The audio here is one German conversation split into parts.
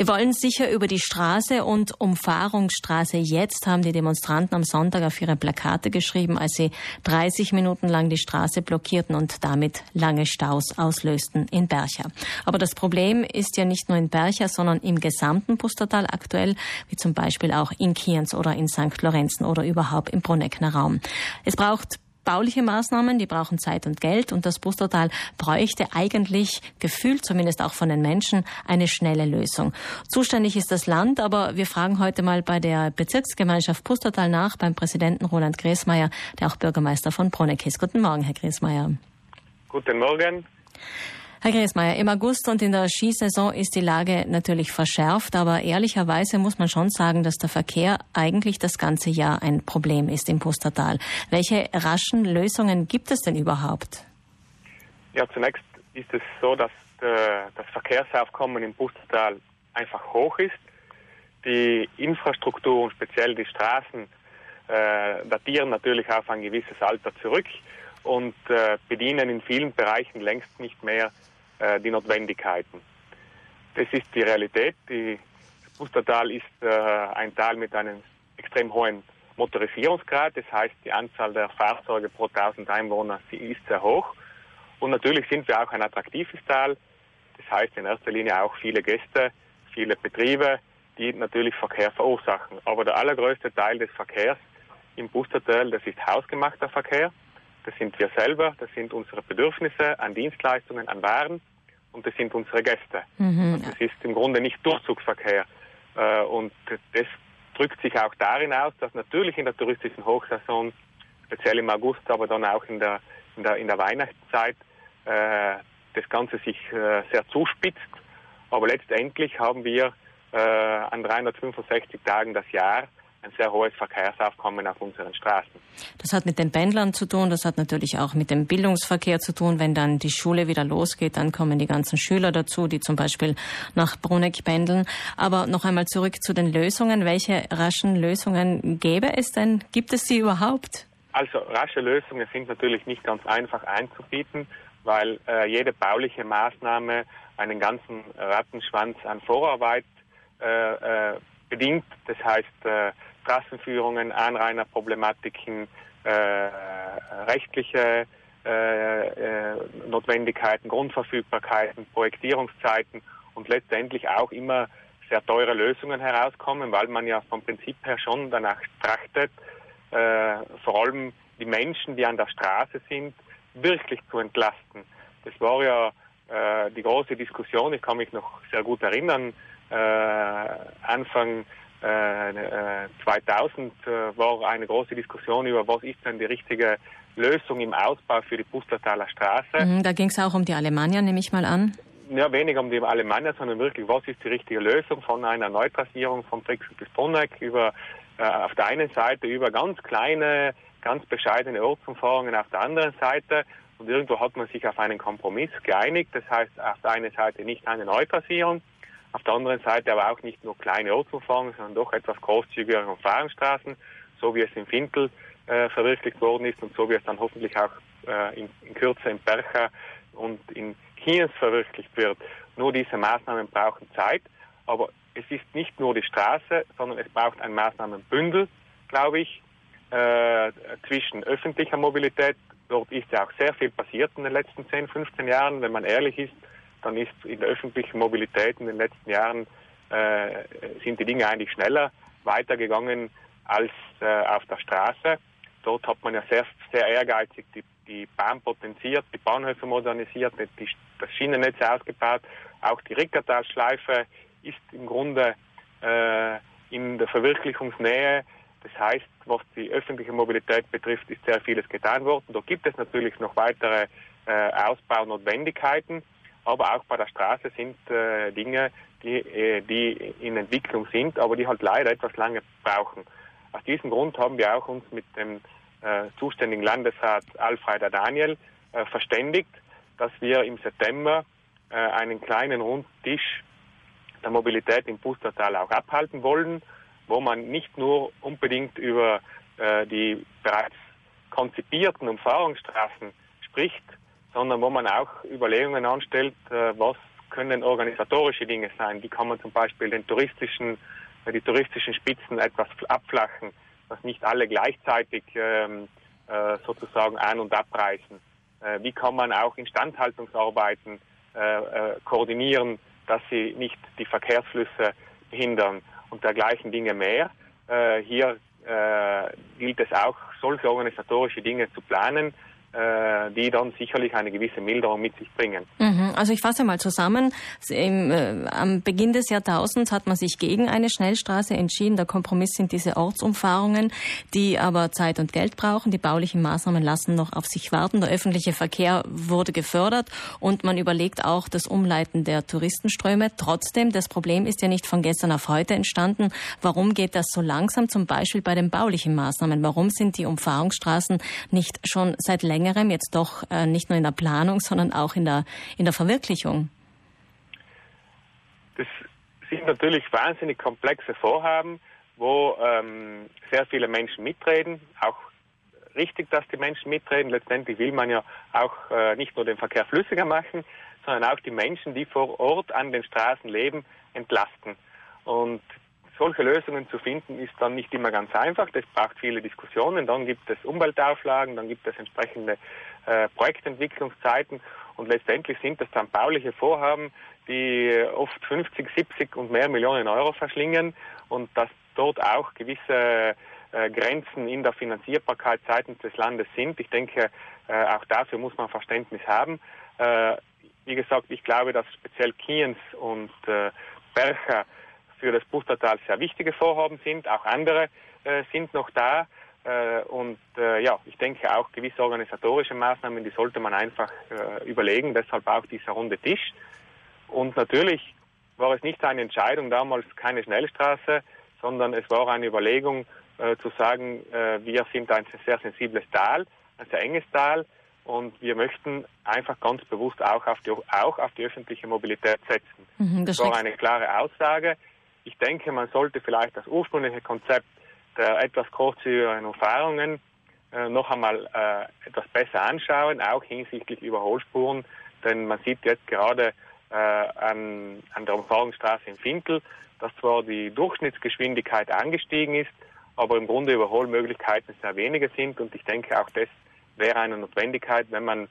Wir wollen sicher über die Straße und Umfahrungsstraße. Jetzt haben die Demonstranten am Sonntag auf ihre Plakate geschrieben, als sie 30 Minuten lang die Straße blockierten und damit lange Staus auslösten in Bercha. Aber das Problem ist ja nicht nur in Bercha, sondern im gesamten Pustertal aktuell, wie zum Beispiel auch in Kienz oder in St. Lorenzen oder überhaupt im Bruneckner Raum. Es braucht bauliche Maßnahmen, die brauchen Zeit und Geld und das Pustertal bräuchte eigentlich gefühlt, zumindest auch von den Menschen, eine schnelle Lösung. Zuständig ist das Land, aber wir fragen heute mal bei der Bezirksgemeinschaft Pustertal nach, beim Präsidenten Roland Gresmeier, der auch Bürgermeister von Bruneck ist. Guten Morgen, Herr Gresmeier. Guten Morgen. Herr Griesmeier, im August und in der Skisaison ist die Lage natürlich verschärft, aber ehrlicherweise muss man schon sagen, dass der Verkehr eigentlich das ganze Jahr ein Problem ist im Pustertal. Welche raschen Lösungen gibt es denn überhaupt? Ja, zunächst ist es so, dass äh, das Verkehrsaufkommen im Pustertal einfach hoch ist. Die Infrastruktur und speziell die Straßen äh, datieren natürlich auf ein gewisses Alter zurück und äh, bedienen in vielen Bereichen längst nicht mehr äh, die Notwendigkeiten. Das ist die Realität. Die Pustertal ist äh, ein Tal mit einem extrem hohen Motorisierungsgrad. Das heißt, die Anzahl der Fahrzeuge pro 1000 Einwohner ist sehr hoch. Und natürlich sind wir auch ein attraktives Tal. Das heißt in erster Linie auch viele Gäste, viele Betriebe, die natürlich Verkehr verursachen. Aber der allergrößte Teil des Verkehrs im Pustertal, das ist hausgemachter Verkehr. Das sind wir selber, das sind unsere Bedürfnisse an Dienstleistungen, an Waren und das sind unsere Gäste. Mhm. Und das ist im Grunde nicht Durchzugsverkehr. Äh, und das drückt sich auch darin aus, dass natürlich in der touristischen Hochsaison, speziell im August, aber dann auch in der, in der, in der Weihnachtszeit, äh, das Ganze sich äh, sehr zuspitzt. Aber letztendlich haben wir an 365 Tagen das Jahr ein sehr hohes Verkehrsaufkommen auf unseren Straßen. Das hat mit den Pendlern zu tun, das hat natürlich auch mit dem Bildungsverkehr zu tun. Wenn dann die Schule wieder losgeht, dann kommen die ganzen Schüler dazu, die zum Beispiel nach Bruneck pendeln. Aber noch einmal zurück zu den Lösungen. Welche raschen Lösungen gäbe es denn? Gibt es sie überhaupt? Also rasche Lösungen sind natürlich nicht ganz einfach einzubieten, weil äh, jede bauliche Maßnahme einen ganzen Rattenschwanz an Vorarbeit äh, äh, bedingt. Das heißt, äh, Straßenführungen, Anrainerproblematiken, äh, rechtliche äh, äh, Notwendigkeiten, Grundverfügbarkeiten, Projektierungszeiten und letztendlich auch immer sehr teure Lösungen herauskommen, weil man ja vom Prinzip her schon danach trachtet, äh, vor allem die Menschen, die an der Straße sind, wirklich zu entlasten. Das war ja äh, die große Diskussion, ich kann mich noch sehr gut erinnern, äh, Anfang 2000 äh, äh, war eine große Diskussion über, was ist denn die richtige Lösung im Ausbau für die Pustertaler Straße. Mhm, da ging es auch um die Alemannia, nehme ich mal an. Ja, weniger um die Alemannia, sondern wirklich, was ist die richtige Lösung von einer Neutrassierung von Brixen bis Bonneck über äh, auf der einen Seite über ganz kleine, ganz bescheidene Ortsumfahrungen auf der anderen Seite. Und irgendwo hat man sich auf einen Kompromiss geeinigt. Das heißt, auf der einen Seite nicht eine Neutrassierung, auf der anderen Seite aber auch nicht nur kleine Ortsumfahrungen, sondern doch etwas großzügigere Umfahrungsstraßen, so wie es in Fintel äh, verwirklicht worden ist und so wie es dann hoffentlich auch äh, in, in Kürze in Bercha und in Kiens verwirklicht wird. Nur diese Maßnahmen brauchen Zeit, aber es ist nicht nur die Straße, sondern es braucht ein Maßnahmenbündel, glaube ich, äh, zwischen öffentlicher Mobilität. Dort ist ja auch sehr viel passiert in den letzten 10, 15 Jahren, wenn man ehrlich ist dann ist in der öffentlichen Mobilität in den letzten Jahren äh, sind die Dinge eigentlich schneller weitergegangen als äh, auf der Straße. Dort hat man ja sehr, sehr ehrgeizig die, die Bahn potenziert, die Bahnhöfe modernisiert, die, das Schienennetz ausgebaut. Auch die Rickertalschleife ist im Grunde äh, in der Verwirklichungsnähe. Das heißt, was die öffentliche Mobilität betrifft, ist sehr vieles getan worden. Da gibt es natürlich noch weitere äh, Ausbaunotwendigkeiten. Aber auch bei der Straße sind äh, Dinge, die, äh, die in Entwicklung sind, aber die halt leider etwas lange brauchen. Aus diesem Grund haben wir auch uns mit dem äh, zuständigen Landesrat Alfred Daniel äh, verständigt, dass wir im September äh, einen kleinen Rundtisch der Mobilität im Pustertal auch abhalten wollen, wo man nicht nur unbedingt über äh, die bereits konzipierten Umfahrungsstraßen spricht, sondern wo man auch Überlegungen anstellt, äh, was können organisatorische Dinge sein. Wie kann man zum Beispiel den touristischen, äh, die touristischen Spitzen etwas abflachen, dass nicht alle gleichzeitig ähm, äh, sozusagen an- und abreißen. Wie kann man auch Instandhaltungsarbeiten koordinieren, dass sie nicht die Verkehrsflüsse behindern und dergleichen Dinge mehr. Hier gilt es auch, solche organisatorische Dinge zu planen, die dann sicherlich eine gewisse Milderung mit sich bringen. Mhm. Also ich fasse mal zusammen. Äh, am Beginn des Jahrtausends hat man sich gegen eine Schnellstraße entschieden. Der Kompromiss sind diese Ortsumfahrungen, die aber Zeit und Geld brauchen. Die baulichen Maßnahmen lassen noch auf sich warten. Der öffentliche Verkehr wurde gefördert und man überlegt auch das Umleiten der Touristenströme. Trotzdem, das Problem ist ja nicht von gestern auf heute entstanden. Warum geht das so langsam? Zum Beispiel bei den baulichen Maßnahmen. Warum sind die Umfahrungsstraßen nicht schon seit längerem längerem jetzt doch äh, nicht nur in der Planung, sondern auch in der, in der Verwirklichung? Das sind natürlich wahnsinnig komplexe Vorhaben, wo ähm, sehr viele Menschen mitreden, auch richtig, dass die Menschen mitreden. Letztendlich will man ja auch äh, nicht nur den Verkehr flüssiger machen, sondern auch die Menschen, die vor Ort an den Straßen leben, entlasten. Und solche Lösungen zu finden, ist dann nicht immer ganz einfach. Das braucht viele Diskussionen. Dann gibt es Umweltauflagen, dann gibt es entsprechende äh, Projektentwicklungszeiten und letztendlich sind das dann bauliche Vorhaben, die oft 50, 70 und mehr Millionen Euro verschlingen und dass dort auch gewisse äh, Grenzen in der Finanzierbarkeit seitens des Landes sind. Ich denke, äh, auch dafür muss man Verständnis haben. Äh, wie gesagt, ich glaube, dass speziell Kiens und äh, Bercher für das Pustertal sehr wichtige Vorhaben sind. Auch andere äh, sind noch da. Äh, und äh, ja, ich denke auch gewisse organisatorische Maßnahmen, die sollte man einfach äh, überlegen. Deshalb auch dieser runde Tisch. Und natürlich war es nicht eine Entscheidung damals keine Schnellstraße, sondern es war eine Überlegung äh, zu sagen, äh, wir sind ein sehr sensibles Tal, ein sehr enges Tal und wir möchten einfach ganz bewusst auch auf die, auch auf die öffentliche Mobilität setzen. Mhm, das, das war eine klare Aussage. Ich denke, man sollte vielleicht das ursprüngliche Konzept der etwas großzügigeren Umfahrungen äh, noch einmal äh, etwas besser anschauen, auch hinsichtlich Überholspuren. Denn man sieht jetzt gerade äh, an, an der Umfahrungsstraße in Finkel, dass zwar die Durchschnittsgeschwindigkeit angestiegen ist, aber im Grunde Überholmöglichkeiten sehr wenige sind. Und ich denke, auch das wäre eine Notwendigkeit, wenn man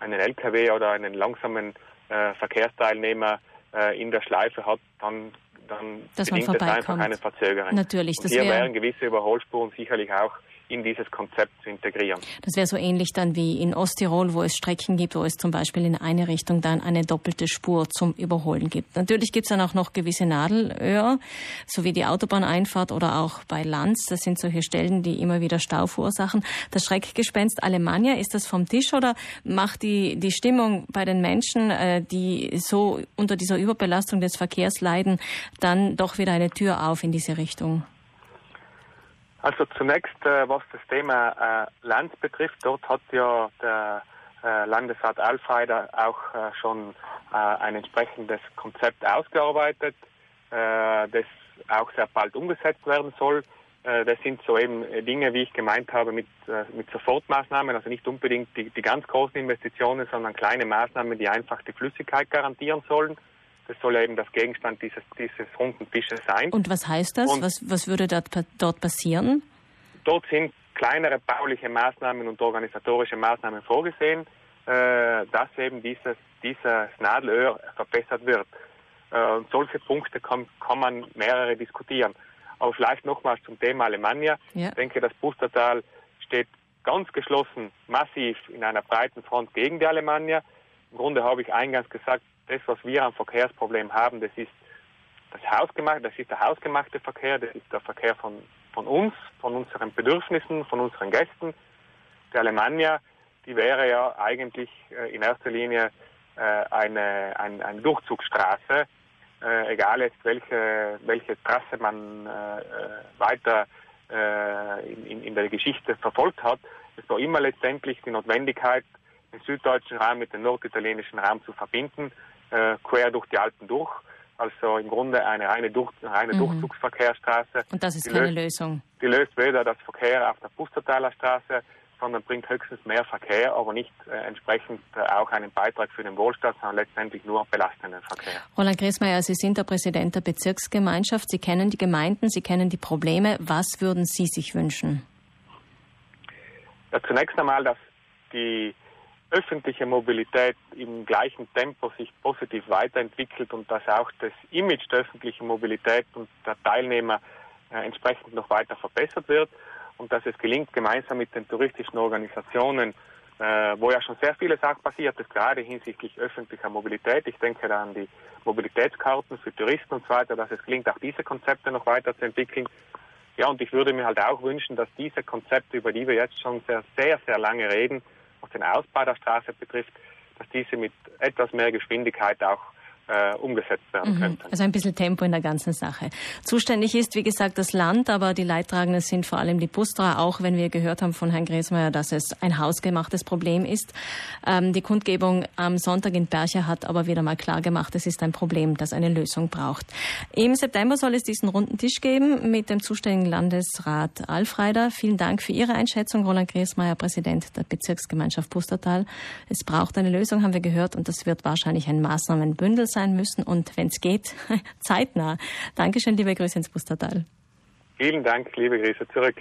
einen LKW oder einen langsamen äh, Verkehrsteilnehmer äh, in der Schleife hat, dann dann dass bedingt es einfach eine Verzögerung. Natürlich, das hier wären gewisse Überholspuren sicherlich auch in dieses Konzept zu integrieren. Das wäre so ähnlich dann wie in Osttirol, wo es Strecken gibt, wo es zum Beispiel in eine Richtung dann eine doppelte Spur zum Überholen gibt. Natürlich gibt es dann auch noch gewisse Nadelöhr, so wie die Autobahneinfahrt oder auch bei Lanz. Das sind solche Stellen, die immer wieder Stau verursachen. Das Schreckgespenst Alemannia, ist das vom Tisch oder macht die, die Stimmung bei den Menschen, äh, die so unter dieser Überbelastung des Verkehrs leiden, dann doch wieder eine Tür auf in diese Richtung? Also zunächst, äh, was das Thema äh, Land betrifft, dort hat ja der äh, Landesrat Alfreider auch äh, schon äh, ein entsprechendes Konzept ausgearbeitet, äh, das auch sehr bald umgesetzt werden soll. das sind so eben Dinge, wie ich gemeint habe, mit, mit Sofortmaßnahmen, also nicht unbedingt die, die ganz großen Investitionen, sondern kleine Maßnahmen, die einfach die Flüssigkeit garantieren sollen. Das soll eben das Gegenstand dieses, dieses runden Tisches sein. Und was heißt das? was, was würde dort, dort passieren? Dort sind kleinere bauliche Maßnahmen und organisatorische Maßnahmen vorgesehen, äh, dass eben dieses, dieses Nadelöhr verbessert wird. Äh, und solche Punkte kann, kann man mehrere diskutieren. Aber vielleicht nochmals zum Thema Alemannia. Ja. Ich denke, das Pustertal steht ganz geschlossen, massiv in einer breiten Front gegen die Alemannia. Im Grunde habe ich eingangs gesagt, das, was wir am Verkehrsproblem haben, das ist das hausgemachte, das ist der hausgemachte Verkehr, das ist der Verkehr von, von uns, von unseren Bedürfnissen, von unseren Gästen. Die Alemannia, die wäre ja eigentlich äh, in erster Linie äh, eine, ein, eine Durchzugsstraße, äh, egal jetzt welche, welche Trasse man äh, äh, weiter äh, in, in der Geschichte verfolgt hat. Es war immer letztendlich die Notwendigkeit, den süddeutschen Raum mit dem norditalienischen Raum zu verbinden äh, quer durch die Alpen durch. Also im Grunde eine reine, durch, reine mhm. Durchzugsverkehrsstraße. Und das ist die keine löst, Lösung. Die löst weder das Verkehr auf der Pustertaler Straße sondern bringt höchstens mehr Verkehr, aber nicht äh, entsprechend äh, auch einen Beitrag für den Wohlstand, sondern letztendlich nur belastenden Verkehr. Roland Griesmeier, Sie sind der Präsident der Bezirksgemeinschaft. Sie kennen die Gemeinden, Sie kennen die Probleme. Was würden Sie sich wünschen? Ja, zunächst einmal, dass die öffentliche Mobilität im gleichen Tempo sich positiv weiterentwickelt und dass auch das Image der öffentlichen Mobilität und der Teilnehmer äh, entsprechend noch weiter verbessert wird und dass es gelingt, gemeinsam mit den touristischen Organisationen, äh, wo ja schon sehr vieles auch passiert ist, gerade hinsichtlich öffentlicher Mobilität. Ich denke da an die Mobilitätskarten für Touristen und so weiter, dass es gelingt, auch diese Konzepte noch weiter zu entwickeln. Ja, und ich würde mir halt auch wünschen, dass diese Konzepte, über die wir jetzt schon sehr, sehr, sehr lange reden, was den Ausbau der Straße betrifft, dass diese mit etwas mehr Geschwindigkeit auch äh, umgesetzt werden mhm. könnten. Also ein bisschen Tempo in der ganzen Sache. Zuständig ist, wie gesagt, das Land, aber die Leidtragenden sind vor allem die Bustra, auch wenn wir gehört haben von Herrn Griesmeier, dass es ein hausgemachtes Problem ist. Ähm, die Kundgebung am Sonntag in Bercher hat aber wieder mal klar gemacht, es ist ein Problem, das eine Lösung braucht. Im September soll es diesen runden Tisch geben mit dem zuständigen Landesrat Alfreider. Vielen Dank für Ihre Einschätzung, Roland Griesmeier, Präsident der Bezirksgemeinschaft Pustertal. Es braucht eine Lösung, haben wir gehört, und das wird wahrscheinlich ein Maßnahmenbündel sein sein müssen und wenn es geht, zeitnah. Dankeschön, liebe Grüße ins Pustertal. Vielen Dank, liebe Grüße zurück.